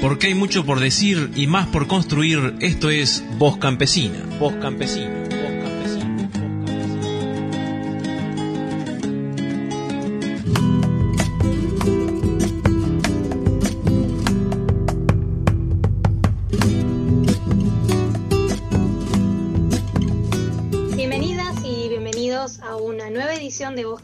Porque hay mucho por decir y más por construir. Esto es Voz Campesina. Voz Campesina.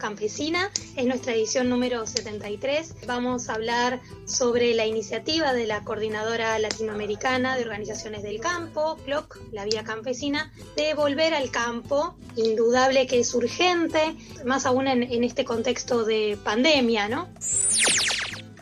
Campesina. Es nuestra edición número 73. Vamos a hablar sobre la iniciativa de la Coordinadora Latinoamericana de Organizaciones del Campo, CLOC, la Vía Campesina, de volver al campo. Indudable que es urgente, más aún en, en este contexto de pandemia, ¿no?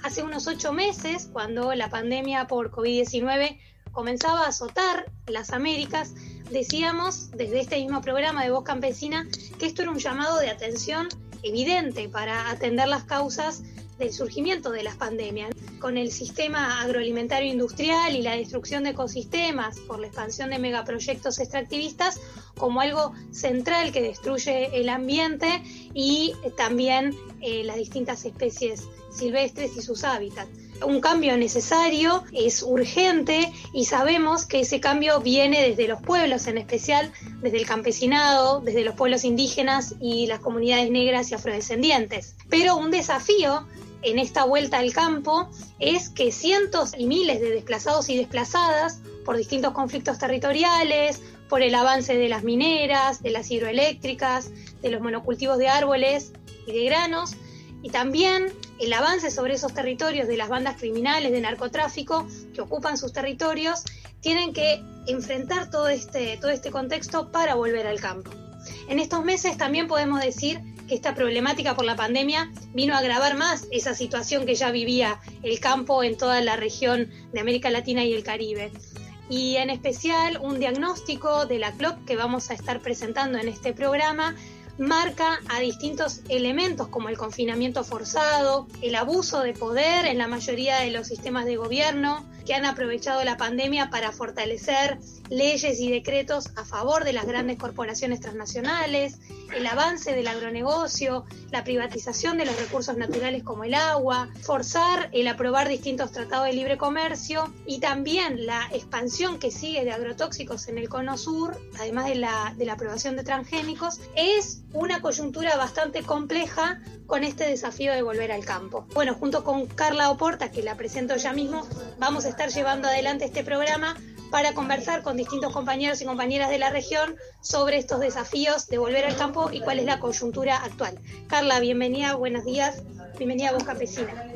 Hace unos ocho meses, cuando la pandemia por COVID-19 comenzaba a azotar las Américas, decíamos desde este mismo programa de Voz Campesina que esto era un llamado de atención evidente para atender las causas del surgimiento de las pandemias. Con el sistema agroalimentario industrial y la destrucción de ecosistemas por la expansión de megaproyectos extractivistas como algo central que destruye el ambiente y también eh, las distintas especies silvestres y sus hábitats un cambio necesario, es urgente y sabemos que ese cambio viene desde los pueblos, en especial desde el campesinado, desde los pueblos indígenas y las comunidades negras y afrodescendientes. Pero un desafío en esta vuelta al campo es que cientos y miles de desplazados y desplazadas por distintos conflictos territoriales, por el avance de las mineras, de las hidroeléctricas, de los monocultivos de árboles y de granos, y también el avance sobre esos territorios de las bandas criminales de narcotráfico que ocupan sus territorios, tienen que enfrentar todo este, todo este contexto para volver al campo. En estos meses también podemos decir que esta problemática por la pandemia vino a agravar más esa situación que ya vivía el campo en toda la región de América Latina y el Caribe. Y en especial un diagnóstico de la CLOP que vamos a estar presentando en este programa marca a distintos elementos como el confinamiento forzado, el abuso de poder en la mayoría de los sistemas de gobierno que han aprovechado la pandemia para fortalecer leyes y decretos a favor de las grandes corporaciones transnacionales, el avance del agronegocio, la privatización de los recursos naturales como el agua, forzar el aprobar distintos tratados de libre comercio y también la expansión que sigue de agrotóxicos en el cono sur, además de la, de la aprobación de transgénicos, es una coyuntura bastante compleja con este desafío de volver al campo. Bueno, junto con Carla Oporta, que la presento ya mismo, vamos a estar llevando adelante este programa para conversar con distintos compañeros y compañeras de la región sobre estos desafíos de volver al campo y cuál es la coyuntura actual. Carla, bienvenida, buenos días, bienvenida a Voz Campesina.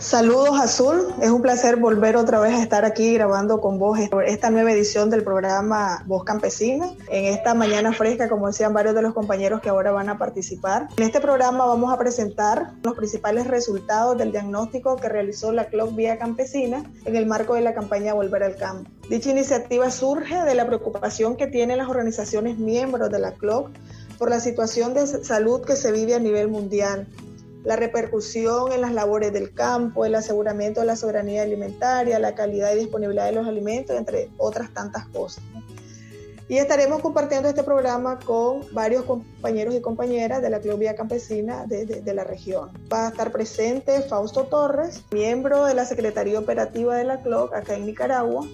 Saludos Azul, es un placer volver otra vez a estar aquí grabando con vos esta nueva edición del programa Voz Campesina, en esta mañana fresca, como decían varios de los compañeros que ahora van a participar. En este programa vamos a presentar los principales resultados del diagnóstico que realizó la CLOC Vía Campesina en el marco de la campaña Volver al Campo. Dicha iniciativa surge de la preocupación que tienen las organizaciones miembros de la CLOC por la situación de salud que se vive a nivel mundial la repercusión en las labores del campo, el aseguramiento de la soberanía alimentaria, la calidad y disponibilidad de los alimentos, entre otras tantas cosas. Y estaremos compartiendo este programa con varios compañeros y compañeras de la Club Campesina de, de, la región. Va a estar presente Fausto Torres, miembro de la Secretaría Operativa de la CLOC acá en Nicaragua,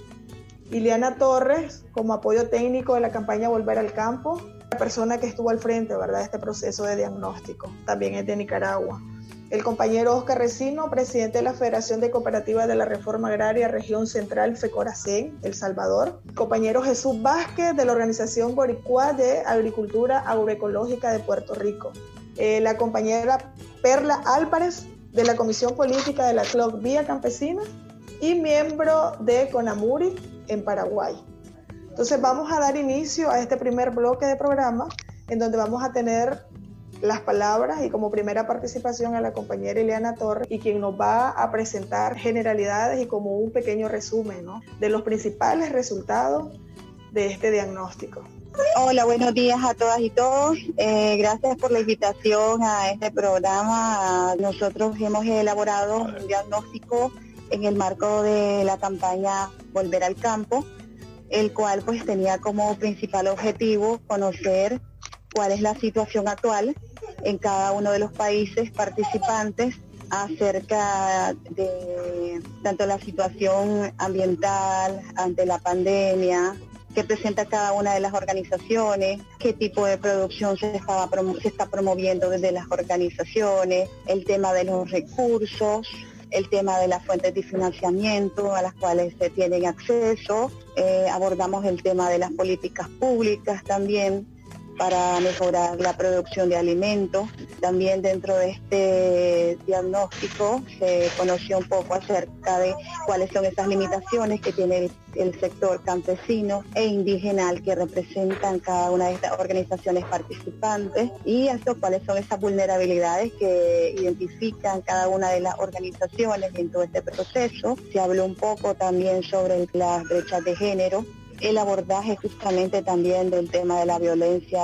Iliana Torres, como apoyo técnico de la campaña Volver al Campo, persona que estuvo al frente, ¿verdad?, de este proceso de diagnóstico. También es de Nicaragua. El compañero Oscar Recino, presidente de la Federación de Cooperativas de la Reforma Agraria Región Central FECORACEN, El Salvador. El compañero Jesús Vázquez, de la Organización Boricua de Agricultura Agroecológica de Puerto Rico. Eh, la compañera Perla Álvarez, de la Comisión Política de la CLOC Vía Campesina y miembro de CONAMURI en Paraguay. Entonces vamos a dar inicio a este primer bloque de programa en donde vamos a tener las palabras y como primera participación a la compañera Ileana Torres y quien nos va a presentar generalidades y como un pequeño resumen de los principales resultados de este diagnóstico. Hola, buenos días a todas y todos. Eh, gracias por la invitación a este programa. Nosotros hemos elaborado un diagnóstico en el marco de la campaña Volver al Campo el cual pues tenía como principal objetivo conocer cuál es la situación actual en cada uno de los países participantes acerca de tanto la situación ambiental ante la pandemia, que presenta cada una de las organizaciones, qué tipo de producción se, se está promoviendo desde las organizaciones, el tema de los recursos, el tema de las fuentes de financiamiento a las cuales se tienen acceso, eh, abordamos el tema de las políticas públicas también, para mejorar la producción de alimentos. También dentro de este diagnóstico se conoció un poco acerca de cuáles son esas limitaciones que tiene el, sector campesino e indígena que representan cada una de estas organizaciones participantes y cuáles son esas vulnerabilidades que identifican cada una de las organizaciones en todo este proceso. Se habló un poco también sobre las brechas de género el abordaje justamente también del tema de la violencia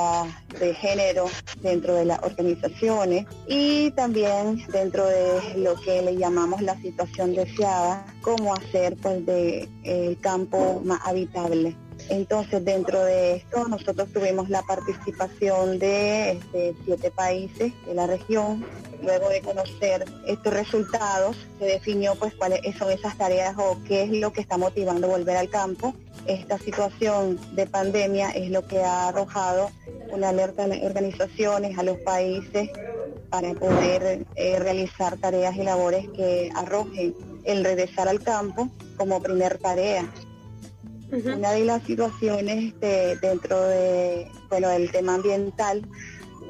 de género dentro de las organizaciones y también dentro de lo que le llamamos la situación deseada, cómo hacer pues de el campo más habitable. Entonces, dentro de esto, nosotros tuvimos la participación de este, siete países de la región. Luego de conocer estos resultados, se definió pues cuáles son esas tareas o qué es lo que está motivando volver al campo. Esta situación de pandemia es lo que ha arrojado una alerta a las organizaciones, a los países, para poder eh, realizar tareas y labores que arrojen el regresar al campo como primer tarea. Una de las situaciones dentro de, bueno, del tema ambiental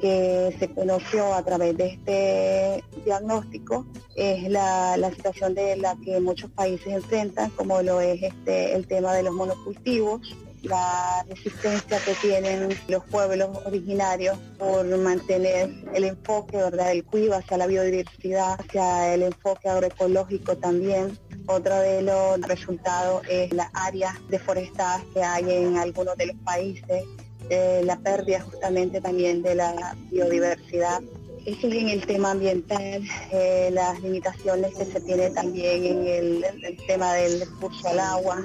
que se conoció a través de este diagnóstico es la, situación de la que muchos países enfrentan, como lo es este, el tema de los monocultivos, la resistencia que tienen los pueblos originarios por mantener el enfoque ¿verdad? del cuidado hacia la biodiversidad, hacia el enfoque agroecológico también. Otro de los resultados es las áreas deforestadas que hay en algunos de los países, eh, la pérdida justamente también de la biodiversidad. Eso es en el tema ambiental, eh, las limitaciones que se tiene también en el, el tema del recurso al agua,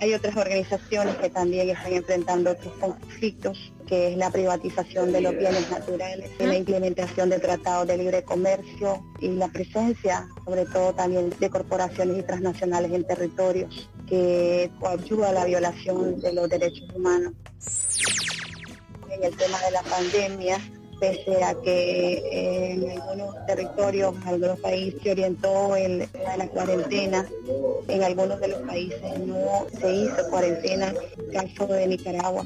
hay otras organizaciones que también están enfrentando estos conflictos, que es la privatización de los bienes naturales, la implementación de tratados de libre comercio y la presencia, sobre todo también, de corporaciones y transnacionales en territorios que coadyuva a la violación de los derechos humanos. En el tema de la pandemia, pese a que en algunos territorios, en algunos países se orientó el la cuarentena, en algunos de los países no se hizo cuarentena, caso de Nicaragua.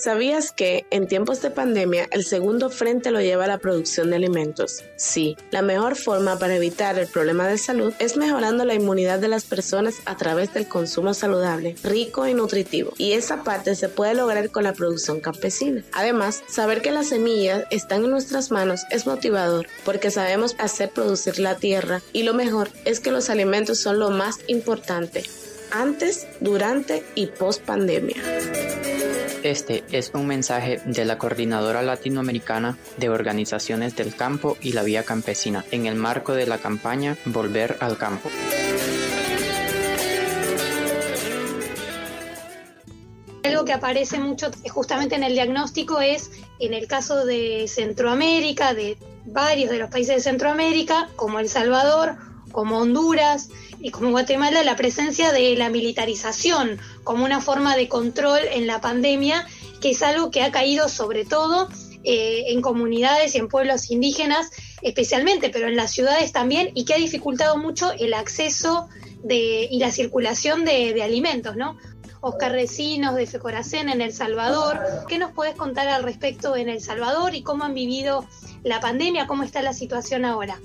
¿Sabías que en tiempos de pandemia el segundo frente lo lleva la producción de alimentos? Sí, la mejor forma para evitar el problema de salud es mejorando la inmunidad de las personas a través del consumo saludable, rico y nutritivo. Y esa parte se puede lograr con la producción campesina. Además, saber que las semillas están en nuestras manos es motivador porque sabemos hacer producir la tierra y lo mejor es que los alimentos son lo más importante antes, durante y post pandemia. Este es un mensaje de la Coordinadora Latinoamericana de Organizaciones del Campo y la Vía Campesina en el marco de la campaña Volver al Campo. Algo que aparece mucho justamente en el diagnóstico es, en el caso de Centroamérica, de varios de los países de Centroamérica, como El Salvador, como Honduras, y como Guatemala la presencia de la militarización como una forma de control en la pandemia, que es algo que ha caído sobre todo eh, en comunidades y en pueblos indígenas especialmente, pero en las ciudades también, y que ha dificultado mucho el acceso de, y la circulación de, alimentos, ¿no? Oscar Recinos de Fecoracén en El Salvador. ¿Qué nos puedes contar al respecto en El Salvador y cómo han vivido la pandemia? ¿Cómo está la situación ahora?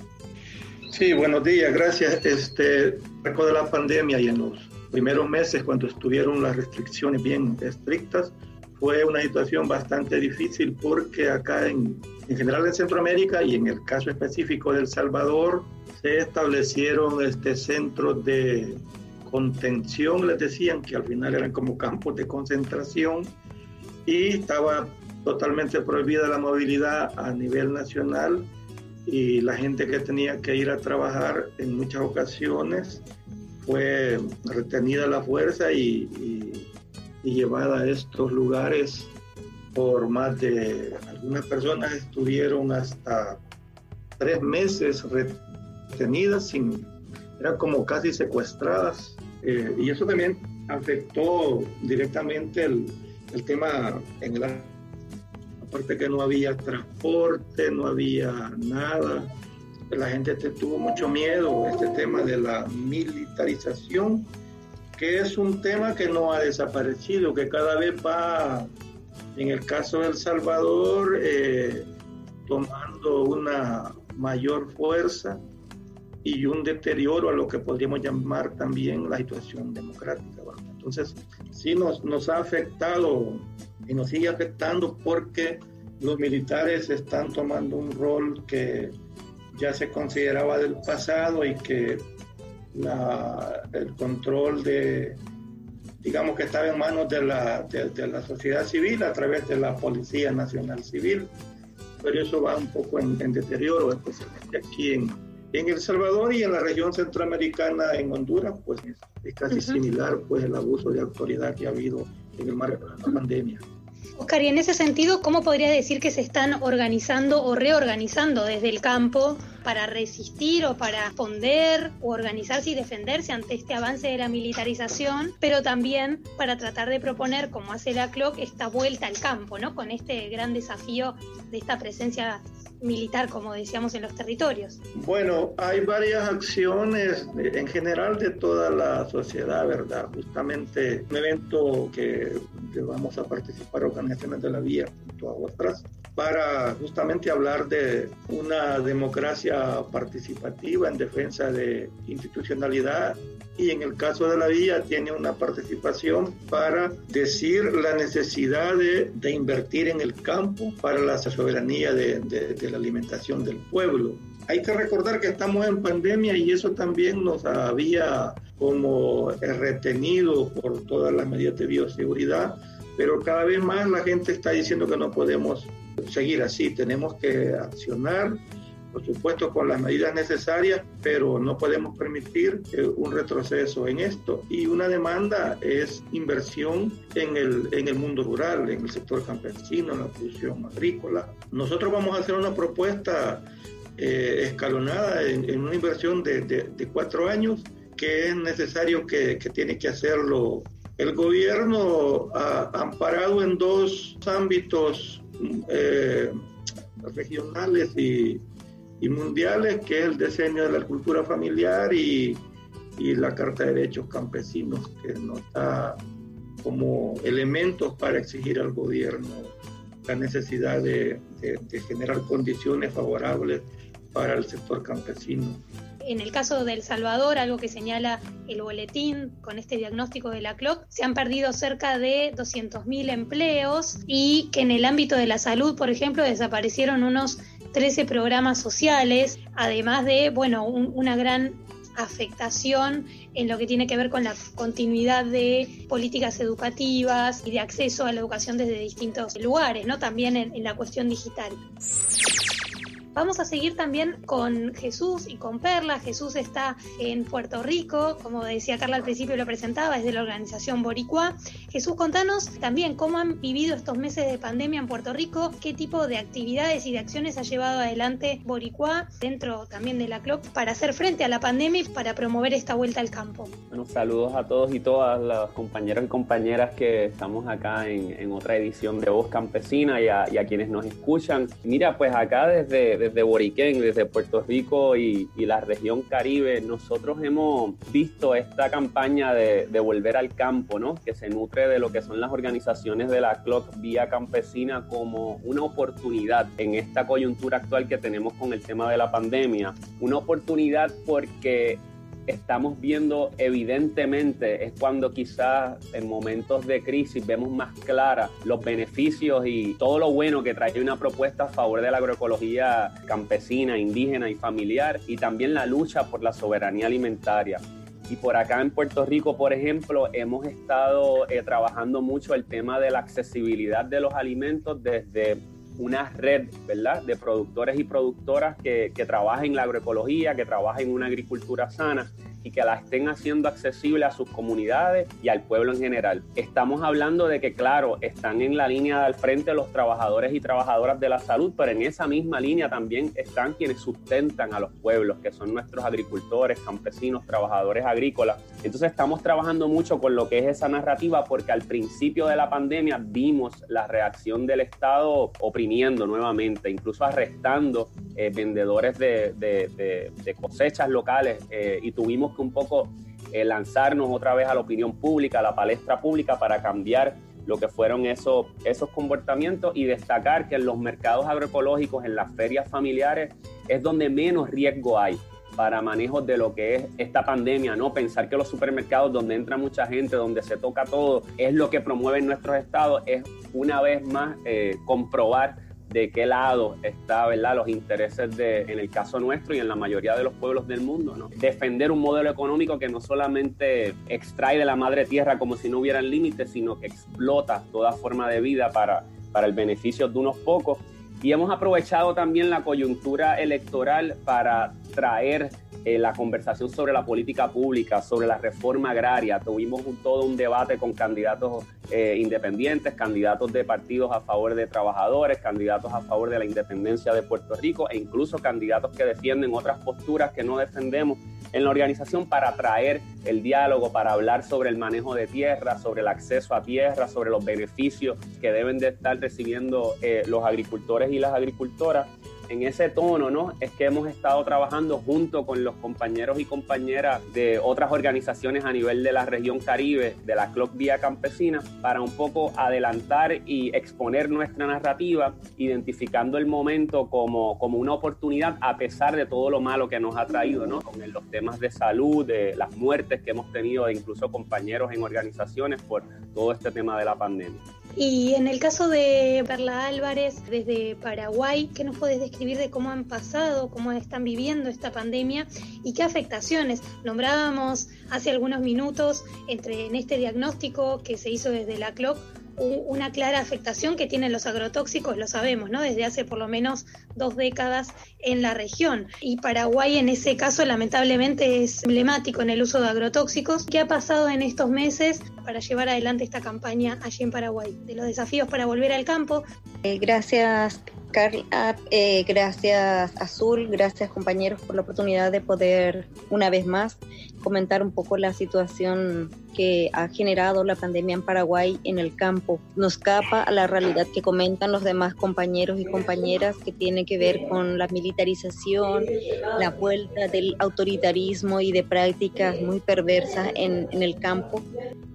Sí, buenos días, gracias. Este, de la pandemia y en los primeros meses, cuando estuvieron las restricciones bien estrictas, fue una situación bastante difícil porque acá en, en general en Centroamérica y en el caso específico de El Salvador se establecieron este, centros de contención, les decían que al final eran como campos de concentración y estaba totalmente prohibida la movilidad a nivel nacional y la gente que tenía que ir a trabajar en muchas ocasiones fue retenida la fuerza y, llevada a estos lugares por más de, algunas personas estuvieron hasta tres meses retenidas, sin, eran como casi secuestradas, eh, y eso también afectó directamente el, el tema en el aparte que no había transporte, no había nada, la gente tuvo mucho miedo, este tema de la militarización, que es un tema que no ha desaparecido, que cada vez va, en el caso de El Salvador, eh, tomando una mayor fuerza y un deterioro a lo que podríamos llamar también la situación democrática. Entonces, sí nos, nos ha afectado y nos sigue afectando porque los militares están tomando un rol que ya se consideraba del pasado y que el control de, digamos que estaba en manos de la, de, la sociedad civil a través de la Policía Nacional Civil, pero eso va un poco en, deterioro, especialmente aquí en, en, El Salvador y en la región centroamericana, en Honduras, pues es, casi similar pues el abuso de autoridad que ha habido en el marco de la pandemia. Oscar, y en ese sentido, ¿cómo podrías decir que se están organizando o reorganizando desde el campo para resistir o para responder o organizarse y defenderse ante este avance de la militarización, pero también para tratar de proponer, como hace la CLOC, esta vuelta al campo, ¿no? Con este gran desafío de esta presencia militar, como decíamos, en los territorios? Bueno, hay varias acciones en general de toda la sociedad, ¿verdad? Justamente un evento que, vamos a participar organizaciones de la vía junto a otras para justamente hablar de una democracia participativa en defensa de institucionalidad y en el caso de la vía tiene una participación para decir la necesidad de, de invertir en el campo para la soberanía de, de, la alimentación del pueblo. Hay que recordar que estamos en pandemia y eso también nos había como retenido por todas las medidas de bioseguridad, pero cada vez más la gente está diciendo que no podemos seguir así, tenemos que accionar por supuesto con las medidas necesarias, pero no podemos permitir eh, un retroceso en esto. Y una demanda es inversión en el, en el mundo rural, en el sector campesino, en la producción agrícola. Nosotros vamos a hacer una propuesta eh, escalonada en, una inversión de, de, cuatro años que es necesario que, que tiene que hacerlo el gobierno ha amparado en dos ámbitos eh, regionales y, y mundiales, que es el diseño de la cultura familiar y, y la Carta de Derechos Campesinos, que nos da como elementos para exigir al gobierno la necesidad de, de generar condiciones favorables para el sector campesino. En el caso de El Salvador, algo que señala el boletín con este diagnóstico de la CLOC, se han perdido cerca de 200.000 empleos y que en el ámbito de la salud, por ejemplo, desaparecieron unos 13 programas sociales, además de, bueno, una gran afectación en lo que tiene que ver con la continuidad de políticas educativas y de acceso a la educación desde distintos lugares, ¿no? También en la cuestión digital. Vamos a seguir también con Jesús y con Perla. Jesús está en Puerto Rico, como decía Carla al principio lo presentaba, es de la organización Boricua. Jesús, contanos también cómo han vivido estos meses de pandemia en Puerto Rico, qué tipo de actividades y de acciones ha llevado adelante Boricua dentro también de la CLOC para hacer frente a la pandemia y para promover esta vuelta al campo. Bueno, saludos a todos y todas las compañeros y compañeras que estamos acá en, otra edición de Voz Campesina y a, y a quienes nos escuchan. Mira, pues acá desde desde Boriquén, desde Puerto Rico y, la región Caribe, nosotros hemos visto esta campaña de, volver al campo, ¿no? que se nutre de lo que son las organizaciones de la CLOC Vía Campesina como una oportunidad en esta coyuntura actual que tenemos con el tema de la pandemia. Una oportunidad porque estamos viendo evidentemente es cuando quizás en momentos de crisis vemos más claras los beneficios y todo lo bueno que trae una propuesta a favor de la agroecología campesina, indígena y familiar y también la lucha por la soberanía alimentaria. Y por acá en Puerto Rico, por ejemplo, hemos estado eh, trabajando mucho el tema de la accesibilidad de los alimentos desde una red, ¿verdad?, de productores y productoras que, que trabajen en la agroecología, que trabajen en una agricultura sana y que la estén haciendo accesible a sus comunidades y al pueblo en general. Estamos hablando de que, claro, están en la línea del frente los trabajadores y trabajadoras de la salud, pero en esa misma línea también están quienes sustentan a los pueblos, que son nuestros agricultores, campesinos, trabajadores agrícolas. Entonces estamos trabajando mucho con lo que es esa narrativa porque al principio de la pandemia vimos la reacción del Estado oprimiendo nuevamente, incluso arrestando eh, vendedores de, cosechas locales eh, y tuvimos un poco eh, lanzarnos otra vez a la opinión pública, a la palestra pública para cambiar lo que fueron esos, esos comportamientos y destacar que en los mercados agroecológicos, en las ferias familiares, es donde menos riesgo hay para manejo de lo que es esta pandemia, ¿no? Pensar que los supermercados donde entra mucha gente, donde se toca todo, es lo que promueven nuestros estados, es una vez más eh, comprobar de qué lado está, ¿verdad? Los intereses de, en el caso nuestro y en la mayoría de los pueblos del mundo, ¿no? Defender un modelo económico que no solamente extrae de la madre tierra como si no hubieran límites, sino que explota toda forma de vida para, para el beneficio de unos pocos y hemos aprovechado también la coyuntura electoral para traer eh, la conversación sobre la política pública, sobre la reforma agraria. Tuvimos todo un debate con candidatos eh, independientes, candidatos de partidos a favor de trabajadores, candidatos a favor de la independencia de Puerto Rico e incluso candidatos que defienden otras posturas que no defendemos en la organización para traer el diálogo, para hablar sobre el manejo de tierra, sobre el acceso a tierra, sobre los beneficios que deben de estar recibiendo eh, los agricultores y las agricultoras en ese tono, ¿no? Es que hemos estado trabajando junto con los compañeros y compañeras de otras organizaciones a nivel de la región Caribe, de la Clock Vía Campesina, para un poco adelantar y exponer nuestra narrativa, identificando el momento como, como una oportunidad a pesar de todo lo malo que nos ha traído, ¿no? Con los temas de salud, de las muertes que hemos tenido, incluso compañeros en organizaciones por todo este tema de la pandemia. Y en el caso de Perla Álvarez, desde Paraguay, ¿qué nos puedes describir de cómo han pasado, cómo están viviendo esta pandemia y qué afectaciones? Nombrábamos hace algunos minutos entre en este diagnóstico que se hizo desde la CLOC una clara afectación que tienen los agrotóxicos, lo sabemos, ¿no? Desde hace por lo menos dos décadas en la región. Y Paraguay en ese caso lamentablemente es emblemático en el uso de agrotóxicos. ¿Qué ha pasado en estos meses para llevar adelante esta campaña allí en Paraguay? De los desafíos para volver al campo. Eh, gracias, Carla. Eh, gracias, Azul. Gracias, compañeros, por la oportunidad de poder una vez más comentar un poco la situación que ha generado la pandemia en Paraguay en el campo. Nos escapa a la realidad que comentan los demás compañeros y compañeras que tiene que ver con la militarización, la vuelta del autoritarismo y de prácticas muy perversas en, en el campo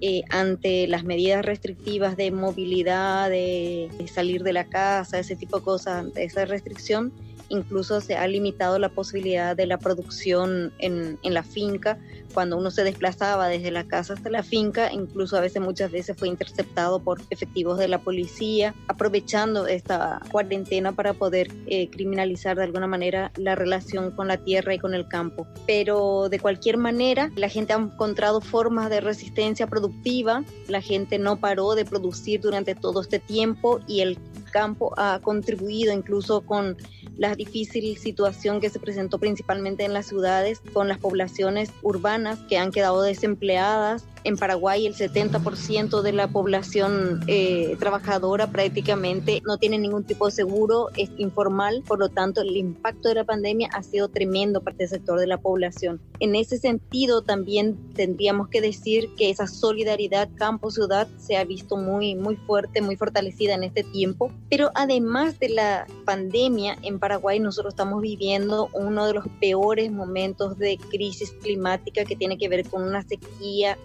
eh, ante las medidas restrictivas de movilidad, de, de salir de la casa, ese tipo de cosas, esa restricción incluso se ha limitado la posibilidad de la producción en, en, la finca. Cuando uno se desplazaba desde la casa hasta la finca, incluso a veces muchas veces fue interceptado por efectivos de la policía, aprovechando esta cuarentena para poder eh, criminalizar de alguna manera la relación con la tierra y con el campo. Pero de cualquier manera, la gente ha encontrado formas de resistencia productiva, la gente no paró de producir durante todo este tiempo y el campo ha contribuido incluso con la difícil situación que se presentó principalmente en las ciudades con las poblaciones urbanas que han quedado desempleadas. En Paraguay el 70% de la población eh, trabajadora prácticamente no tiene ningún tipo de seguro, es informal, por lo tanto el impacto de la pandemia ha sido tremendo para el sector de la población. En ese sentido también tendríamos que decir que esa solidaridad campo-ciudad se ha visto muy, muy fuerte, muy fortalecida en este tiempo, pero además de la pandemia en Paraguay nosotros estamos viviendo uno de los peores momentos de crisis climática que tiene que ver con una sequía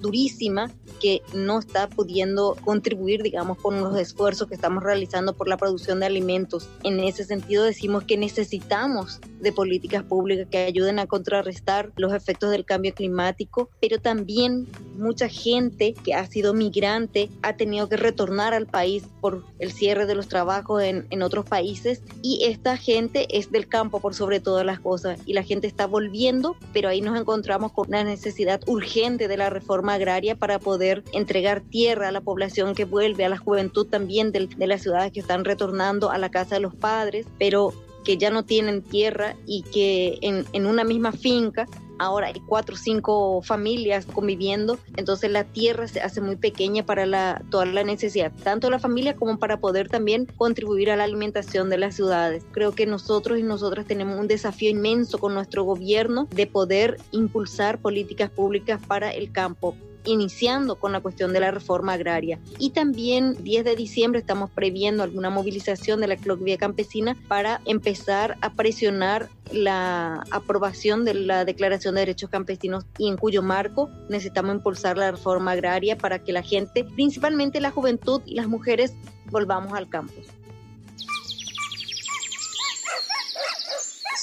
durísima que no está pudiendo contribuir, digamos, con los esfuerzos que estamos realizando por la producción de alimentos. En ese sentido decimos que necesitamos de políticas públicas que ayuden a contrarrestar los efectos del cambio climático, pero también mucha gente que ha sido migrante ha tenido que retornar al país por el cierre de los trabajos en, en otros países y esta gente es del campo por sobre todas las cosas y la gente está volviendo, pero ahí nos encontramos con una necesidad urgente de la reforma agraria para poder entregar tierra a la población que vuelve, a la juventud también de, de las ciudades que están retornando a la casa de los padres, pero que ya no tienen tierra y que en, en una misma finca ahora hay cuatro o cinco familias conviviendo, entonces la tierra se hace muy pequeña para la, toda la necesidad, tanto la familia como para poder también contribuir a la alimentación de las ciudades. Creo que nosotros y nosotras tenemos un desafío inmenso con nuestro gobierno de poder impulsar políticas públicas para el campo iniciando con la cuestión de la reforma agraria. Y también 10 de diciembre estamos previendo alguna movilización de la Vía Campesina para empezar a presionar la aprobación de la Declaración de Derechos Campesinos y en cuyo marco necesitamos impulsar la reforma agraria para que la gente, principalmente la juventud y las mujeres, volvamos al campo.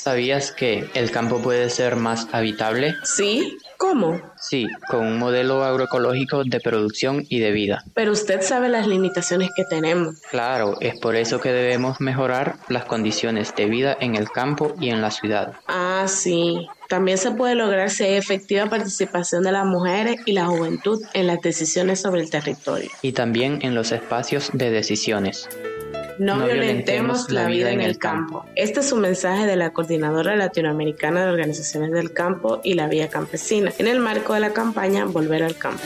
¿Sabías que el campo puede ser más habitable? Sí, ¿cómo? Sí, con un modelo agroecológico de producción y de vida. Pero usted sabe las limitaciones que tenemos. Claro, es por eso que debemos mejorar las condiciones de vida en el campo y en la ciudad. Ah, sí. También se puede lograr si hay efectiva participación de las mujeres y la juventud en las decisiones sobre el territorio. Y también en los espacios de decisiones. No, violentemos la vida en el campo. Este es un mensaje de la Coordinadora Latinoamericana de Organizaciones del Campo y la Vía Campesina, en el marco de la campaña Volver al Campo.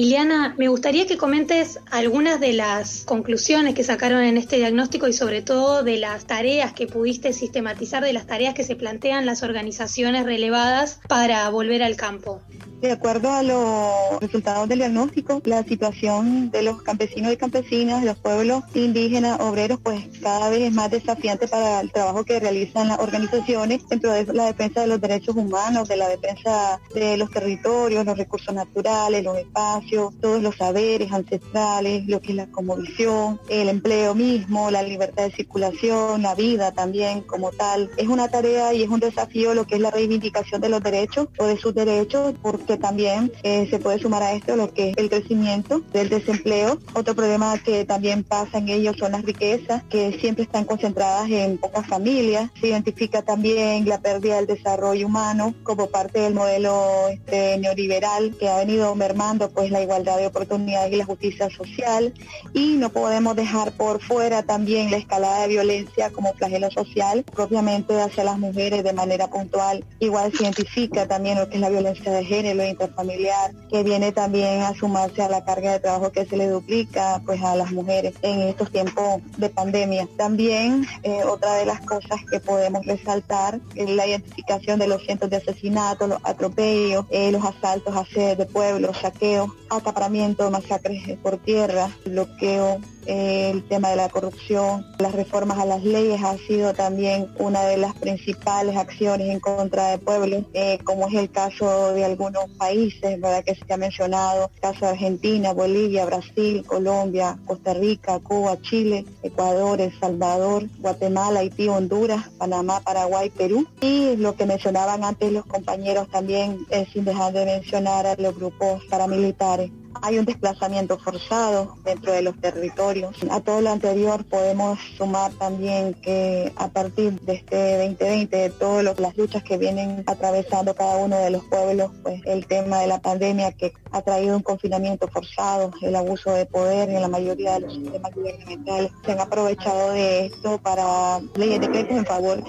Iliana, me gustaría que comentes algunas de las conclusiones que sacaron en este diagnóstico y sobre todo de las tareas que pudiste sistematizar, de las tareas que se plantean las organizaciones relevadas para volver al campo. De acuerdo a los resultados del diagnóstico, la situación de los campesinos y campesinas, de los pueblos indígenas, obreros, pues cada vez es más desafiante para el trabajo que realizan las organizaciones dentro de la defensa de los derechos humanos, de la defensa de los territorios, los recursos naturales, los espacios, todos los saberes ancestrales, lo que es la conmovisión, el empleo mismo, la libertad de circulación, la vida también como tal. Es una tarea y es un desafío lo que es la reivindicación de los derechos o de sus derechos, porque que también eh, se puede sumar a esto lo que es el crecimiento del desempleo. Otro problema que también pasa en ellos son las riquezas, que siempre están concentradas en pocas familias. Se identifica también la pérdida del desarrollo humano como parte del modelo este, neoliberal que ha venido mermando pues la igualdad de oportunidades y la justicia social. Y no podemos dejar por fuera también la escalada de violencia como flagelo social, propiamente hacia las mujeres de manera puntual. Igual se identifica también lo que es la violencia de género intrafamiliar, que viene también a sumarse a la carga de trabajo que se le duplica pues a las mujeres en estos tiempos de pandemia. También eh, otra de las cosas que podemos resaltar es la identificación de los cientos de asesinatos, los atropellos, eh, los asaltos a sedes de pueblos, saqueos, acaparamiento, masacres por tierra, bloqueo el tema de la corrupción, las reformas a las leyes ha sido también una de las principales acciones en contra de pueblos, eh, como es el caso de algunos países, ¿verdad? Que se ha mencionado, el caso de Argentina, Bolivia, Brasil, Colombia, Costa Rica, Cuba, Chile, Ecuador, El Salvador, Guatemala, Haití, Honduras, Panamá, Paraguay, Perú. Y lo que mencionaban antes los compañeros también, eh, sin dejar de mencionar a los grupos paramilitares hay un desplazamiento forzado dentro de los territorios. A todo lo anterior podemos sumar también que a partir de este 2020, de todas las luchas que vienen atravesando cada uno de los pueblos, pues el tema de la pandemia que ha traído un confinamiento forzado, el abuso de poder en la mayoría de los sistemas gubernamentales, se han aprovechado de esto para leyes decretos en favor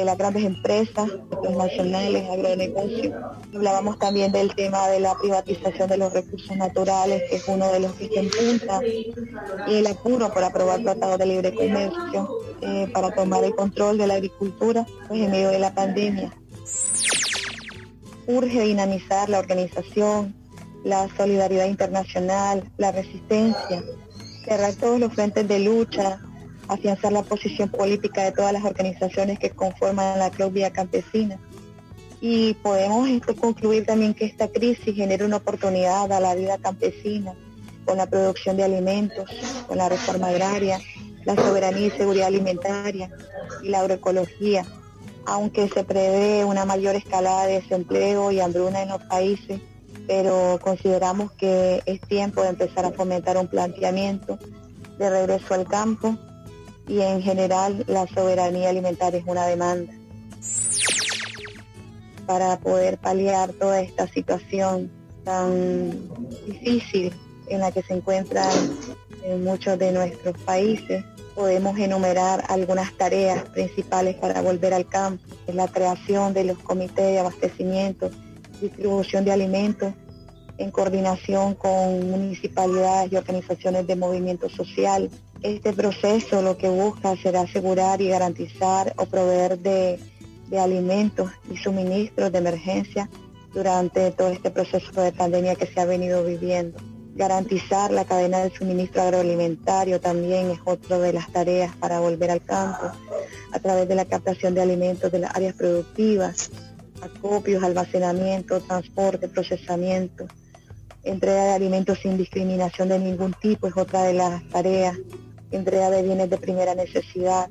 de las grandes empresas, los nacionales, agronegocios. Hablábamos también del tema de la privatización de los recursos naturales, que es uno de los que se empunta, y el apuro por aprobar tratados de libre comercio eh, para tomar el control de la agricultura pues, en medio de la pandemia. Urge dinamizar la organización, la solidaridad internacional, la resistencia, cerrar todos los frentes de lucha, afianzar la posición política de todas las organizaciones que conforman la Club Vía Campesina. Y podemos este, concluir también que esta crisis genera una oportunidad a la vida campesina con la producción de alimentos, con la reforma agraria, la soberanía y seguridad alimentaria y la agroecología. Aunque se prevé una mayor escalada de desempleo y hambruna en los países, pero consideramos que es tiempo de empezar a fomentar un planteamiento de regreso al campo y en general la soberanía alimentaria es una demanda. Para poder paliar toda esta situación tan difícil en la que se encuentran en muchos de nuestros países. Podemos enumerar algunas tareas principales para volver al campo, la creación de los comités de abastecimiento, distribución de alimentos, en coordinación con municipalidades y organizaciones de movimiento social. Este proceso lo que busca será asegurar y garantizar o proveer de, de alimentos y suministros de emergencia durante todo este proceso de pandemia que se ha venido viviendo. Garantizar la cadena de suministro agroalimentario también es otra de las tareas para volver al campo, a través de la captación de alimentos de las áreas productivas, acopios, almacenamiento, transporte, procesamiento, entrega de alimentos sin discriminación de ningún tipo es otra de las tareas, entrega de bienes de primera necesidad,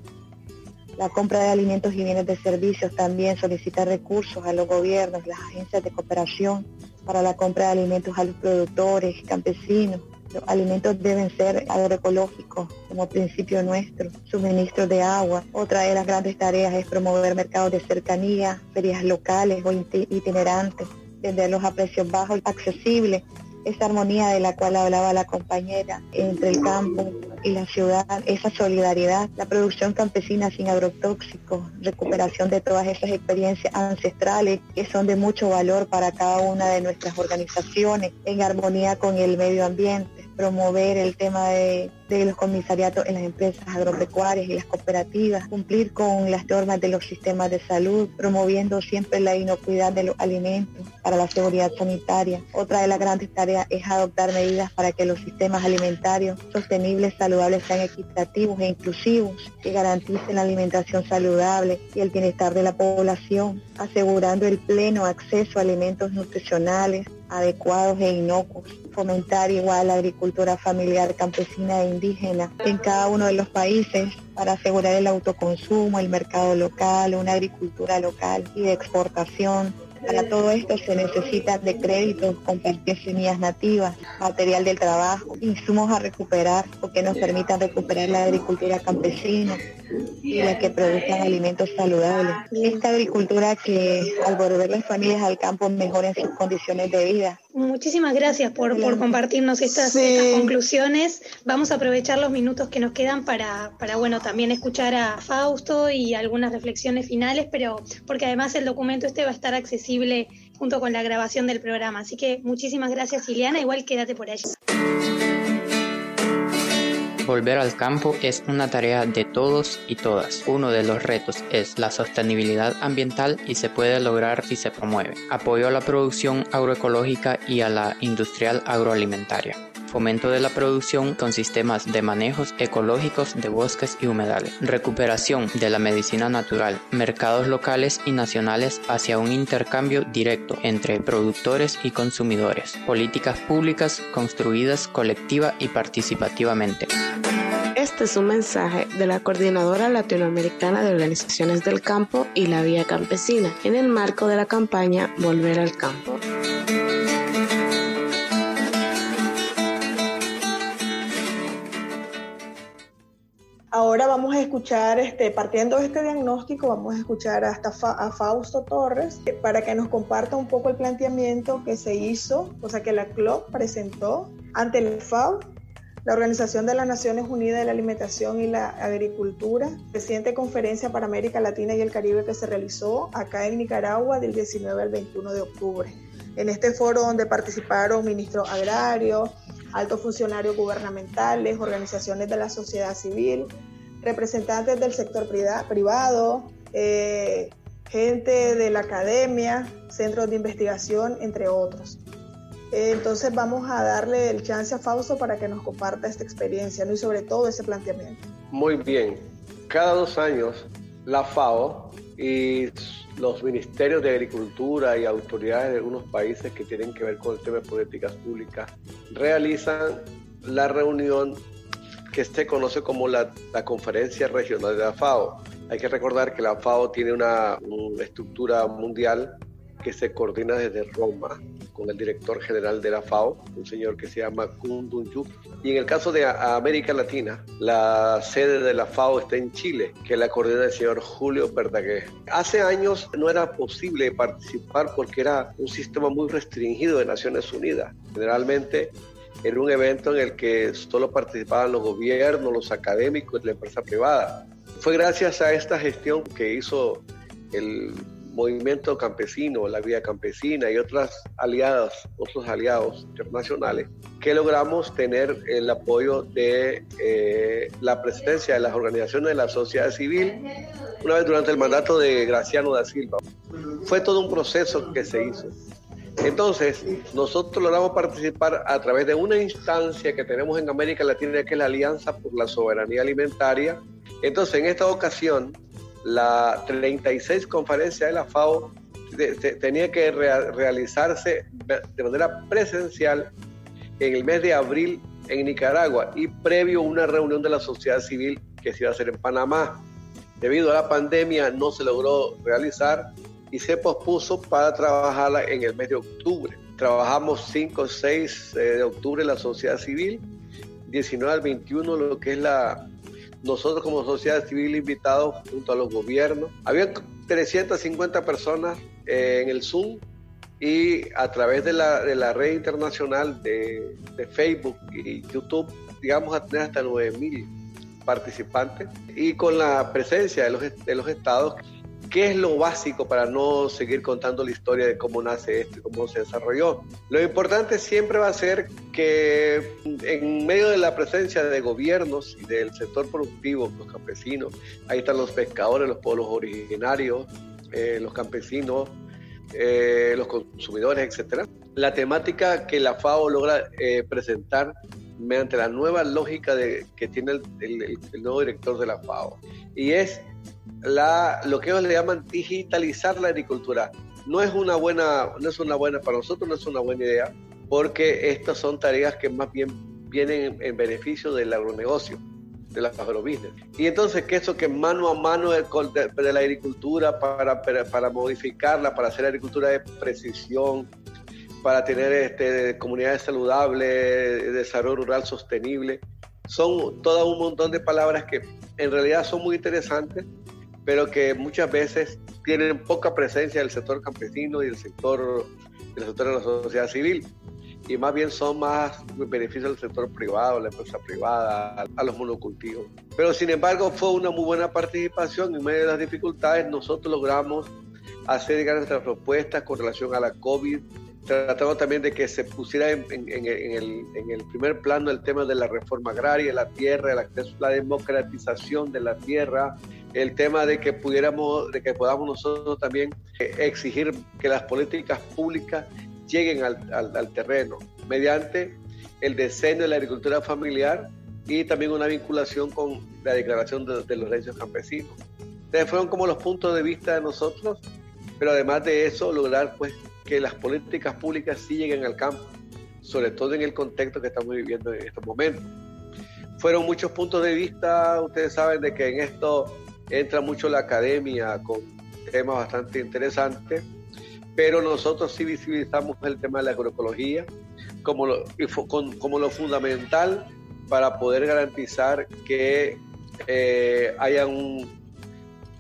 la compra de alimentos y bienes de servicios también solicita recursos a los gobiernos, las agencias de cooperación para la compra de alimentos a los productores, campesinos. Los alimentos deben ser agroecológicos como principio nuestro, suministro de agua. Otra de las grandes tareas es promover mercados de cercanía, ferias locales o itinerantes, venderlos a precios bajos y accesibles esa armonía de la cual hablaba la compañera entre el campo y la ciudad, esa solidaridad, la producción campesina sin agrotóxicos, recuperación de todas esas experiencias ancestrales que son de mucho valor para cada una de nuestras organizaciones en armonía con el medio ambiente promover el tema de, los comisariatos en las empresas agropecuarias y las cooperativas, cumplir con las normas de los sistemas de salud, promoviendo siempre la inocuidad de los alimentos para la seguridad sanitaria. Otra de las grandes tareas es adoptar medidas para que los sistemas alimentarios sostenibles, saludables, sean equitativos e inclusivos, que garanticen la alimentación saludable y el bienestar de la población, asegurando el pleno acceso a alimentos nutricionales adecuados e inocuos fomentar igual la agricultura familiar campesina e indígena en cada uno de los países para asegurar el autoconsumo, el mercado local, una agricultura local y de exportación. Para todo esto se necesitan de créditos, compartir semillas nativas, material del trabajo, insumos a recuperar porque nos permitan recuperar la agricultura campesina y la que produzcan alimentos saludables. Esta agricultura que al volver las familias al campo mejoren sus condiciones de vida Muchísimas gracias por, por compartirnos estas, conclusiones. Vamos a aprovechar los minutos que nos quedan para, para, bueno, también escuchar a Fausto y algunas reflexiones finales, pero porque además el documento este va a estar accesible junto con la grabación del programa. Así que muchísimas gracias, Ileana. Igual quédate por allí. Volver al campo es una tarea de todos y todas. Uno de los retos es la sostenibilidad ambiental y se puede lograr si se promueve apoyo a la producción agroecológica y a la industrial agroalimentaria fomento de la producción con sistemas de manejos ecológicos de bosques y humedales, recuperación de la medicina natural, mercados locales y nacionales hacia un intercambio directo entre productores y consumidores, políticas públicas construidas colectiva y participativamente. Este es un mensaje de la Coordinadora Latinoamericana de Organizaciones del Campo y la Vía Campesina en el marco de la campaña Volver al Campo. Ahora vamos a escuchar, este, partiendo de este diagnóstico, vamos a escuchar hasta a Fausto Torres eh, para que nos comparta un poco el planteamiento que se hizo, o sea, que la CLOP presentó ante el FAO, la Organización de las Naciones Unidas de la Alimentación y la Agricultura, reciente conferencia para América Latina y el Caribe que se realizó acá en Nicaragua del 19 al 21 de octubre. En este foro donde participaron ministros agrarios, altos funcionarios gubernamentales, organizaciones de la sociedad civil, representantes del sector privado, eh, gente de la academia, centros de investigación, entre otros. Entonces vamos a darle el chance a Fausto para que nos comparta esta experiencia y sobre todo ese planteamiento. Muy bien. Cada dos años la FAO y los ministerios de Agricultura y autoridades de algunos países que tienen que ver con el tema de políticas públicas realizan la reunión que se conoce como la, Conferencia Regional de la FAO. Hay que recordar que la FAO tiene una estructura mundial que se coordina desde Roma con el director general de la FAO, un señor que se llama Kundun Yuk. Y en el caso de América Latina, la sede de la FAO está en Chile, que la coordina el señor Julio Verdaguer. Hace años no era posible participar porque era un sistema muy restringido de Naciones Unidas. Generalmente Era un evento en el que solo participaban los gobiernos, los académicos y la empresa privada. Fue gracias a esta gestión que hizo el movimiento campesino, la vía campesina y otras aliadas, otros aliados internacionales, que logramos tener el apoyo de eh, la presidencia de las organizaciones de la sociedad civil una vez durante el mandato de Graciano da Silva. Fue todo un proceso que se hizo. Entonces, nosotros logramos participar a través de una instancia que tenemos en América Latina, que es la Alianza por la Soberanía Alimentaria. Entonces, en esta ocasión, la 36 conferencia de la FAO tenía que realizarse de manera presencial en el mes de abril en Nicaragua y previo a una reunión de la sociedad civil que se iba a hacer en Panamá. Debido a la pandemia no se logró realizar y se pospuso para trabajarla en el mes de octubre. Trabajamos 5 o 6 de octubre en la sociedad civil, 19 al 21 lo que es la nosotros como sociedad civil invitados junto a los gobiernos. Había 350 personas eh, en el Zoom y a través de la, de la red internacional de, de, Facebook y YouTube, digamos a tener hasta 9.000 participantes y con la presencia de los, de los estados ¿Qué es lo básico para no seguir contando la historia de cómo nace esto y cómo se desarrolló? Lo importante siempre va a ser que en medio de la presencia de gobiernos y del sector productivo, los campesinos, ahí están los pescadores, los pueblos originarios, eh, los campesinos, eh, los consumidores, etcétera. La temática que la FAO logra eh, presentar mediante la nueva lógica de, que tiene el, el nuevo director de la FAO y es la, lo que ellos le llaman digitalizar la agricultura. No es una buena, no es una buena, para nosotros no es una buena idea, porque estas son tareas que más bien vienen en, beneficio del agronegocio, de las agrobusiness. Y entonces que eso que mano a mano de, de, la agricultura para, para, modificarla, para hacer agricultura de precisión, para tener este, comunidades saludables, desarrollo rural sostenible, son todo un montón de palabras que en realidad son muy interesantes, pero que muchas veces tienen poca presencia del sector campesino y del sector, del sector de la sociedad civil y más bien son más beneficios del sector privado, la empresa privada, a los monocultivos. Pero sin embargo fue una muy buena participación en medio de las dificultades. Nosotros logramos hacer llegar nuestras propuestas con relación a la COVID, tratamos también de que se pusiera en, el, primer plano el tema de la reforma agraria, la tierra, la democratización de la tierra, el tema de que pudiéramos, de que podamos nosotros también eh, exigir que las políticas públicas lleguen al, terreno mediante el diseño de la agricultura familiar y también una vinculación con la declaración de, de los derechos campesinos. Entonces fueron como los puntos de vista de nosotros, pero además de eso lograr pues que las políticas públicas sí lleguen al campo, sobre todo en el contexto que estamos viviendo en estos momentos. Fueron muchos puntos de vista, ustedes saben de que en esto entra mucho la academia con temas bastante interesantes, pero nosotros sí visibilizamos el tema de la agroecología como lo, como lo fundamental para poder garantizar que eh, hayan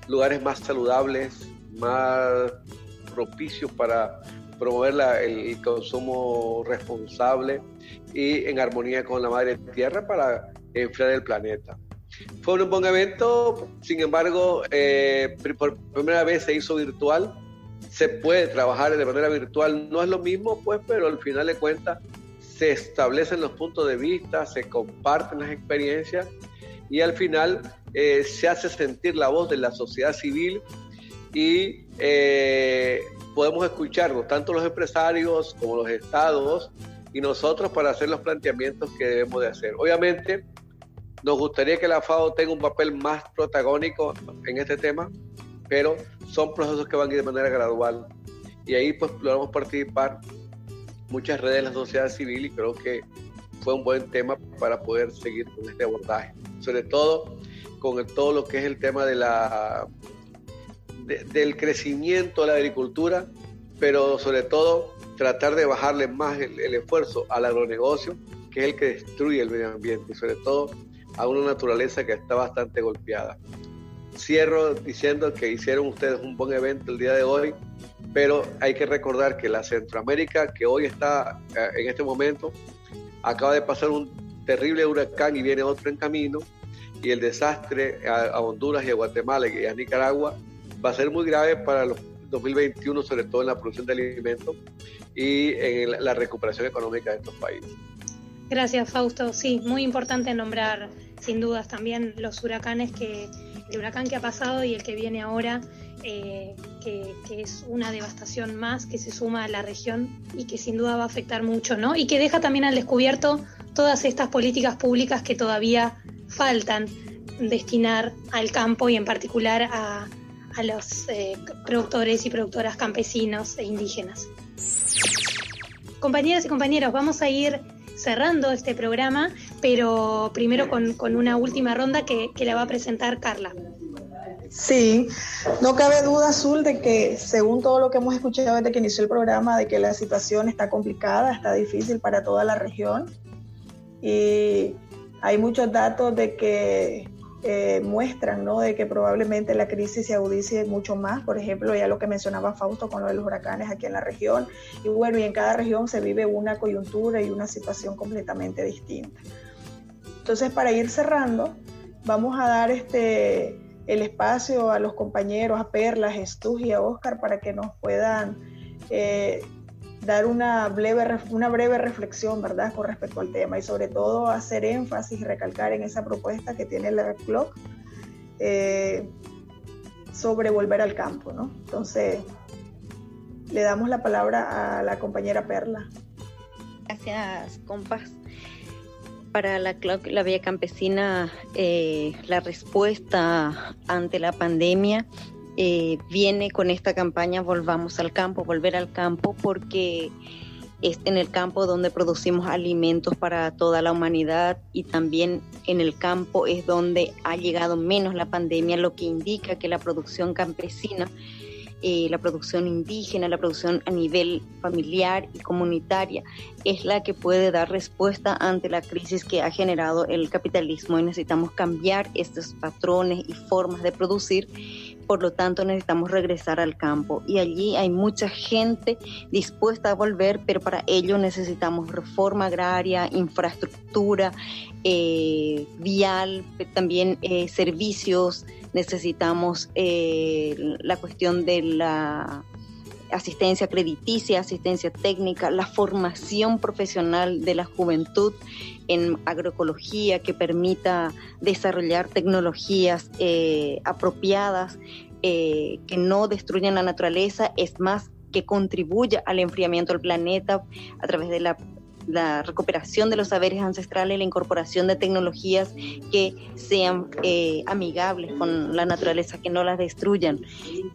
lugares más saludables, más propicios para promover el, consumo responsable y en armonía con la madre tierra para enfriar el planeta. Fue un buen evento, sin embargo, eh, por primera vez se hizo virtual. Se puede trabajar de manera virtual, no es lo mismo, pues, pero al final de cuentas se establecen los puntos de vista, se comparten las experiencias y al final eh, se hace sentir la voz de la sociedad civil y eh, podemos escucharnos, tanto los empresarios como los estados y nosotros para hacer los planteamientos que debemos de hacer. Obviamente, nos gustaría que la FAO tenga un papel más protagónico en este tema, pero son procesos que van a ir de manera gradual. Y ahí pues logramos participar muchas redes de la sociedad civil y creo que fue un buen tema para poder seguir con este abordaje. Sobre todo con todo lo que es el tema de la del crecimiento de la agricultura, pero sobre todo tratar de bajarle más el, esfuerzo al agronegocio, que es el que destruye el medio ambiente y sobre todo a una naturaleza que está bastante golpeada. Cierro diciendo que hicieron ustedes un buen evento el día de hoy pero hay que recordar que la Centroamérica que hoy está eh, en este momento acaba de pasar un terrible huracán y viene otro en camino y el desastre a, Honduras y a Guatemala y a Nicaragua va a ser muy grave para los 2021, sobre todo en la producción de alimentos y en la recuperación económica de estos países. Gracias, Fausto. Sí, muy importante nombrar sin dudas también los huracanes que el huracán que ha pasado y el que viene ahora, eh, que, es una devastación más que se suma a la región y que sin duda va a afectar mucho, ¿no? Y que deja también al descubierto todas estas políticas públicas que todavía faltan destinar al campo y en particular a, los eh, productores y productoras campesinos e indígenas. Compañeras y compañeros, vamos a ir cerrando este programa, pero primero con, una última ronda que, la va a presentar Carla. Sí, no cabe duda, Azul, de que según todo lo que hemos escuchado desde que inició el programa, de que la situación está complicada, está difícil para toda la región. Y hay muchos datos de que eh, muestran ¿no? de que probablemente la crisis se agudice mucho más. Por ejemplo, ya lo que mencionaba Fausto con lo de los huracanes aquí en la región. Y bueno, y en cada región se vive una coyuntura y una situación completamente distinta. Entonces, para ir cerrando, vamos a dar este, el espacio a los compañeros, a Perla, a Jesús y a Oscar para que nos puedan eh, dar una breve, una breve reflexión, ¿verdad?, con respecto al tema y sobre todo hacer énfasis y recalcar en esa propuesta que tiene la CLOC eh, sobre volver al campo, ¿no? Entonces, le damos la palabra a la compañera Perla. Gracias, compas. Para la CLOC, la Vía Campesina, eh, la respuesta ante la pandemia eh, viene con esta campaña Volvamos al campo, volver al campo, porque es en el campo donde producimos alimentos para toda la humanidad y también en el campo es donde ha llegado menos la pandemia, lo que indica que la producción campesina, eh, la producción indígena, la producción a nivel familiar y comunitaria es la que puede dar respuesta ante la crisis que ha generado el capitalismo y necesitamos cambiar estos patrones y formas de producir por lo tanto necesitamos regresar al campo. Y allí hay mucha gente dispuesta a volver, pero para ello necesitamos reforma agraria, infraestructura, eh, vial, también eh, servicios, necesitamos eh, la cuestión de la asistencia crediticia, asistencia técnica, la formación profesional de la juventud en agroecología que permita desarrollar tecnologías eh, apropiadas eh, que no destruyan la naturaleza, es más, que contribuya al enfriamiento del planeta a través de la la recuperación de los saberes ancestrales, la incorporación de tecnologías que sean eh, amigables con la naturaleza, que no las destruyan.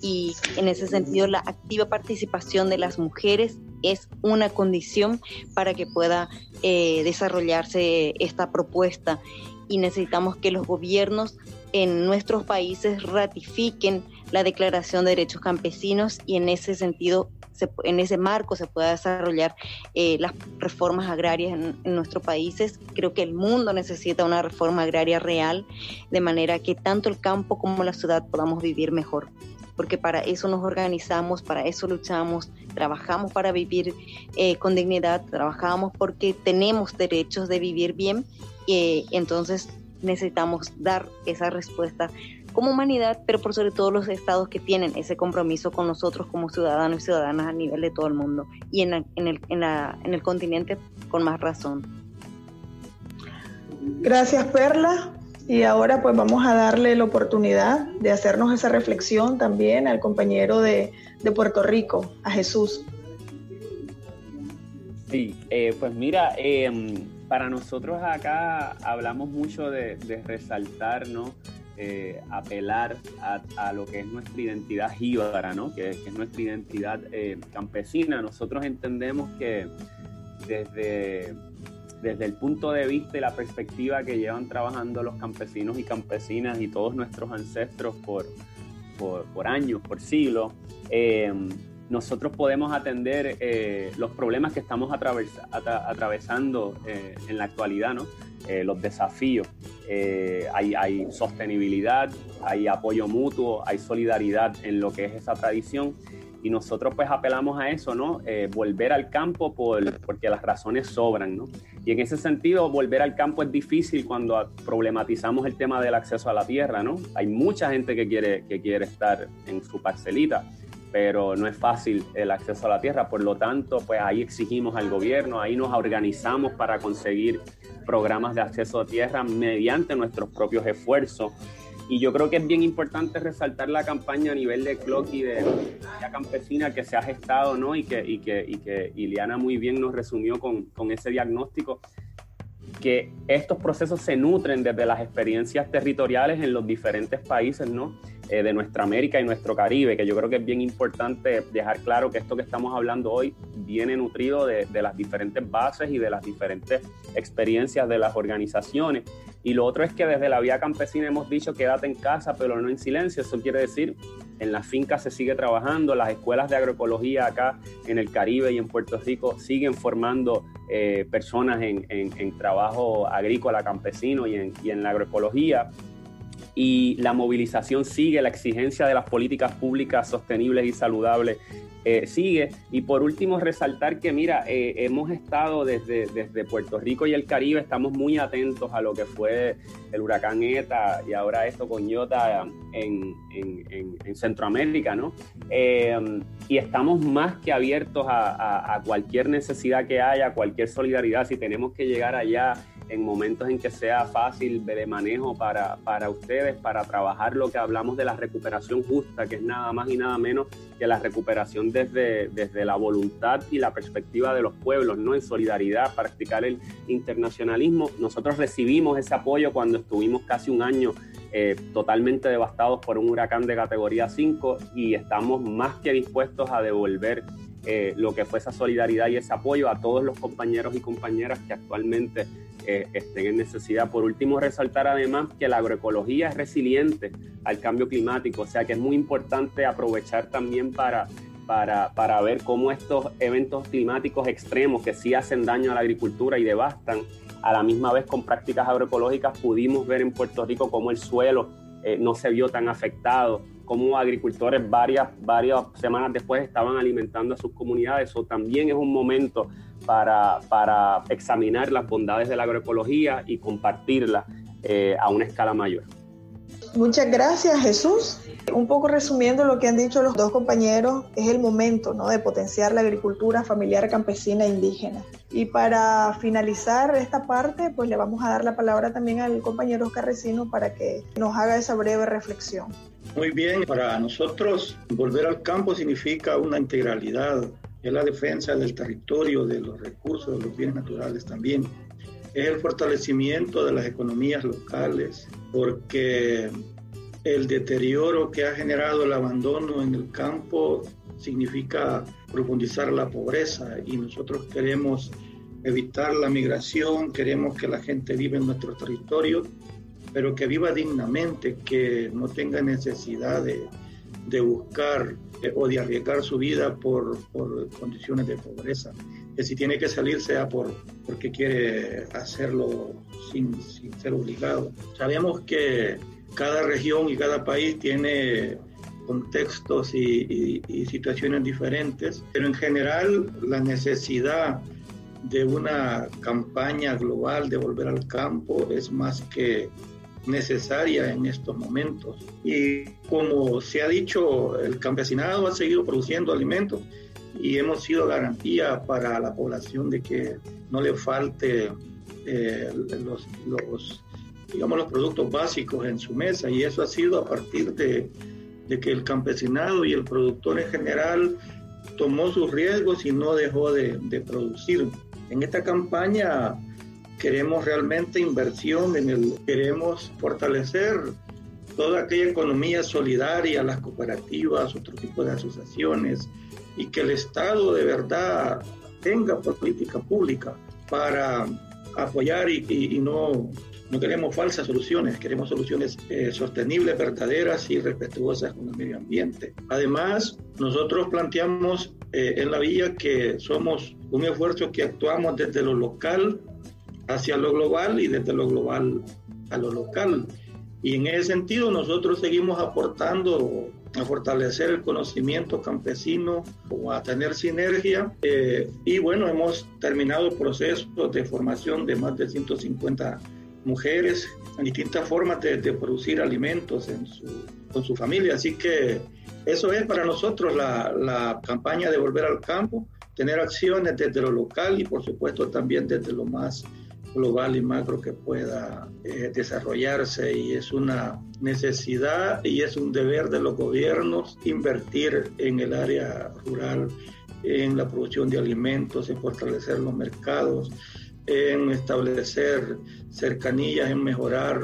Y en ese sentido, la activa participación de las mujeres es una condición para que pueda eh, desarrollarse esta propuesta. Y necesitamos que los gobiernos en nuestros países ratifiquen la Declaración de Derechos Campesinos y en ese sentido en ese marco se pueda desarrollar eh, las reformas agrarias en, nuestros países. Creo que el mundo necesita una reforma agraria real, de manera que tanto el campo como la ciudad podamos vivir mejor porque para eso nos organizamos, para eso luchamos, trabajamos para vivir eh, con dignidad, trabajamos porque tenemos derechos de vivir bien, y entonces necesitamos dar esa respuesta como humanidad, pero por sobre todo los estados que tienen ese compromiso con nosotros como ciudadanos y ciudadanas a nivel de todo el mundo y en, en, el, en, la, en el continente con más razón. Gracias Perla. Y ahora pues vamos a darle la oportunidad de hacernos esa reflexión también al compañero de, de Puerto Rico, a Jesús. Sí, eh, pues mira, em, para nosotros acá hablamos mucho de, de resaltar, ¿no? Eh, apelar a, lo que es nuestra identidad jíbara, ¿no? que, es nuestra identidad eh, campesina. Nosotros entendemos que desde, desde el punto de vista y la perspectiva que llevan trabajando los campesinos y campesinas y todos nuestros ancestros por, por, años, por siglos, eh, nosotros podemos atender los problemas que estamos atravesando en la actualidad, ¿no? Eh, los desafíos. Eh, hay, hay, sostenibilidad, hay apoyo mutuo, hay solidaridad en lo que es esa tradición y nosotros pues apelamos a eso, ¿no? Eh, volver al campo por, porque las razones sobran, ¿no? Y en ese sentido, volver al campo es difícil cuando problematizamos el tema del acceso a la tierra, ¿no? Hay mucha gente que quiere, que quiere estar en su parcelita, pero no es fácil el acceso a la tierra, por lo tanto, pues ahí exigimos al gobierno, ahí nos organizamos para conseguir programas de acceso a tierra mediante nuestros propios esfuerzos y yo creo que es bien importante resaltar la campaña a nivel de Clock y de la campesina que se ha gestado, ¿no? Y que, y que, y que Iliana muy bien nos resumió con, con ese diagnóstico, que estos procesos se nutren desde las experiencias territoriales en los diferentes países, ¿no? Eh, de nuestra América y nuestro Caribe, que yo creo que es bien importante dejar claro que esto que estamos hablando hoy viene nutrido de, de las diferentes bases y de las diferentes experiencias de las organizaciones. Y lo otro es que desde la vía campesina hemos dicho quédate en casa, pero no en silencio. Eso quiere decir, en las fincas se sigue trabajando, las escuelas de agroecología acá en el Caribe y en Puerto Rico siguen formando eh, personas en, en, trabajo agrícola, campesino y en, y en la agroecología y la movilización sigue, la exigencia de las políticas públicas sostenibles y saludables eh, sigue. Y por último, resaltar que, mira, eh, hemos estado desde, desde Puerto Rico y el Caribe, estamos muy atentos a lo que fue el huracán ETA y ahora esto con Iota en, en, Centroamérica, ¿no? Eh, y estamos más que abiertos a, a cualquier necesidad que haya, cualquier solidaridad, si tenemos que llegar allá en momentos en que sea fácil de manejo para, para, ustedes, para trabajar lo que hablamos de la recuperación justa, que es nada más y nada menos que la recuperación desde, desde la voluntad y la perspectiva de los pueblos, ¿no? En solidaridad, practicar el internacionalismo. Nosotros recibimos ese apoyo cuando estuvimos casi un año eh, totalmente devastados por un huracán de categoría 5 y estamos más que dispuestos a devolver eh, lo que fue esa solidaridad y ese apoyo a todos los compañeros y compañeras que actualmente eh, estén en necesidad. Por último, resaltar además que la agroecología es resiliente al cambio climático, o sea que es muy importante aprovechar también para, para, para ver cómo estos eventos climáticos extremos que sí hacen daño a la agricultura y devastan, a la misma vez con prácticas agroecológicas pudimos ver en Puerto Rico cómo el suelo eh, no se vio tan afectado, cómo agricultores varias, varias semanas después estaban alimentando a sus comunidades. Eso también es un momento para, para examinar las bondades de la agroecología y compartirla eh, a una escala mayor. Muchas gracias, Jesús. Un poco resumiendo lo que han dicho los dos compañeros, es el momento ¿no? de potenciar la agricultura familiar campesina e indígena. Y para finalizar esta parte, pues le vamos a dar la palabra también al compañero Oscar Recino para que nos haga esa breve reflexión. Muy bien, para nosotros volver al campo significa una integralidad es la defensa del territorio, de los recursos, de los bienes naturales también. Es el fortalecimiento de las economías locales, porque el deterioro que ha generado el abandono en el campo significa profundizar la pobreza y nosotros queremos evitar la migración, queremos que la gente viva en nuestro territorio, pero que viva dignamente, que no tenga necesidad de, de buscar eh, o de arriesgar su vida por, por, condiciones de pobreza. Que si tiene que salir sea por, porque quiere hacerlo sin, sin ser obligado. Sabemos que cada región y cada país tiene contextos y, y, situaciones diferentes, pero en general la necesidad de una campaña global de volver al campo es más que necesaria en estos momentos. Y como se ha dicho, el campesinado ha seguido produciendo alimentos y hemos sido garantía para la población de que no le falte eh, los, los, digamos, los productos básicos en su mesa y eso ha sido a partir de, de que el campesinado y el productor en general tomó sus riesgos y no dejó de, de producir. En esta campaña queremos realmente inversión en el, queremos fortalecer toda aquella economía solidaria, las cooperativas, otro tipo de asociaciones, y que el Estado de verdad tenga política pública para apoyar y, no, no queremos falsas soluciones, queremos soluciones eh, sostenibles, verdaderas y respetuosas con el medio ambiente. Además, nosotros planteamos eh, en la vía que somos un esfuerzo que actuamos desde lo local hacia lo global y desde lo global a lo local. Y en ese sentido nosotros seguimos aportando a fortalecer el conocimiento campesino o a tener sinergia. Eh, y bueno, hemos terminado el proceso de formación de más de 150 mujeres en distintas formas de, producir alimentos en su, con su familia. Así que eso es para nosotros la, la campaña de volver al campo, tener acciones desde lo local y por supuesto también desde lo más global y macro que pueda eh, desarrollarse y es una necesidad y es un deber de los gobiernos invertir en el área rural, en la producción de alimentos, en fortalecer los mercados, en establecer cercanías, en mejorar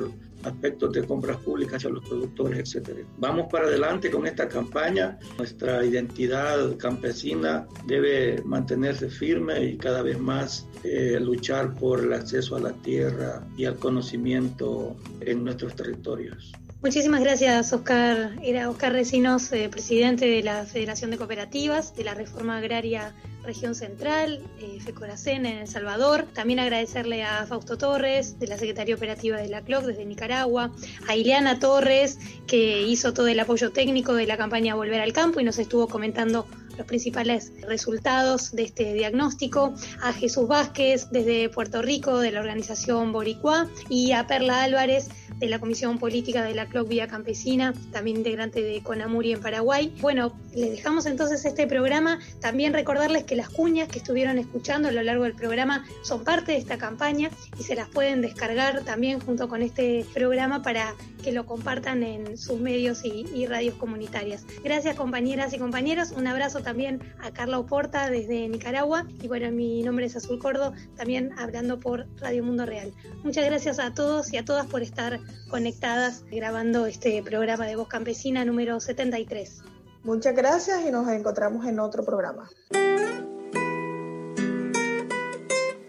aspectos de compras públicas hacia los productores, etcétera. Vamos para adelante con esta campaña. Nuestra identidad campesina debe mantenerse firme y cada vez más eh, luchar por el acceso a la tierra y al conocimiento en nuestros territorios. Muchísimas gracias, Oscar. Era Oscar Recinos, eh, presidente de la Federación de Cooperativas de la Reforma Agraria Región Central, eh, FECORACEN en El Salvador. También agradecerle a Fausto Torres, de la Secretaría Operativa de la CLOC desde Nicaragua, a Ileana Torres, que hizo todo el apoyo técnico de la campaña Volver al Campo y nos estuvo comentando los principales resultados de este diagnóstico, a Jesús Vázquez desde Puerto Rico de la organización Boricua y a Perla Álvarez de la Comisión Política de la CLOC Vía Campesina, también integrante de Conamuri en Paraguay. Bueno, les dejamos entonces este programa. También recordarles que las cuñas que estuvieron escuchando a lo largo del programa son parte de esta campaña y se las pueden descargar también junto con este programa para que lo compartan en sus medios y, y radios comunitarias. Gracias compañeras y compañeros. Un abrazo también a Carla Oporta desde Nicaragua. Y bueno, mi nombre es Azul Cordo, también hablando por Radio Mundo Real. Muchas gracias a todos y a todas por estar conectadas grabando este programa de Voz Campesina número 73. Muchas gracias y nos encontramos en otro programa.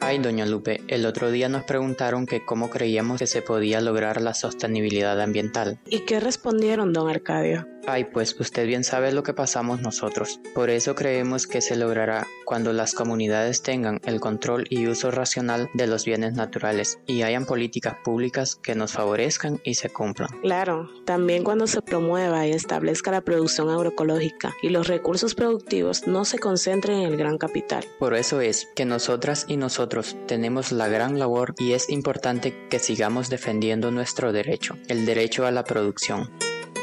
Ay, doña Lupe, el otro día nos preguntaron que cómo creíamos que se podía lograr la sostenibilidad ambiental. ¿Y qué respondieron, don Arcadio? Ay, pues usted bien sabe lo que pasamos nosotros. Por eso creemos que se logrará cuando las comunidades tengan el control y uso racional de los bienes naturales y hayan políticas públicas que nos favorezcan y se cumplan. Claro, también cuando se promueva y establezca la producción agroecológica y los recursos productivos no se concentren en el gran capital. Por eso es que nosotras y nosotros tenemos la gran labor y es importante que sigamos defendiendo nuestro derecho, el derecho a la producción.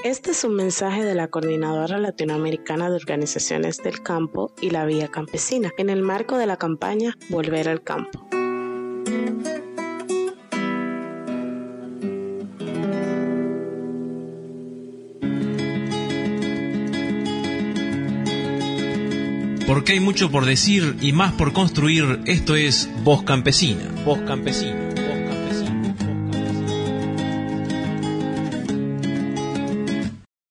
Este es un mensaje de la Coordinadora Latinoamericana de Organizaciones del Campo y la Vía Campesina, en el marco de la campaña Volver al Campo. Porque hay mucho por decir y más por construir, esto es Voz Campesina. Voz Campesina.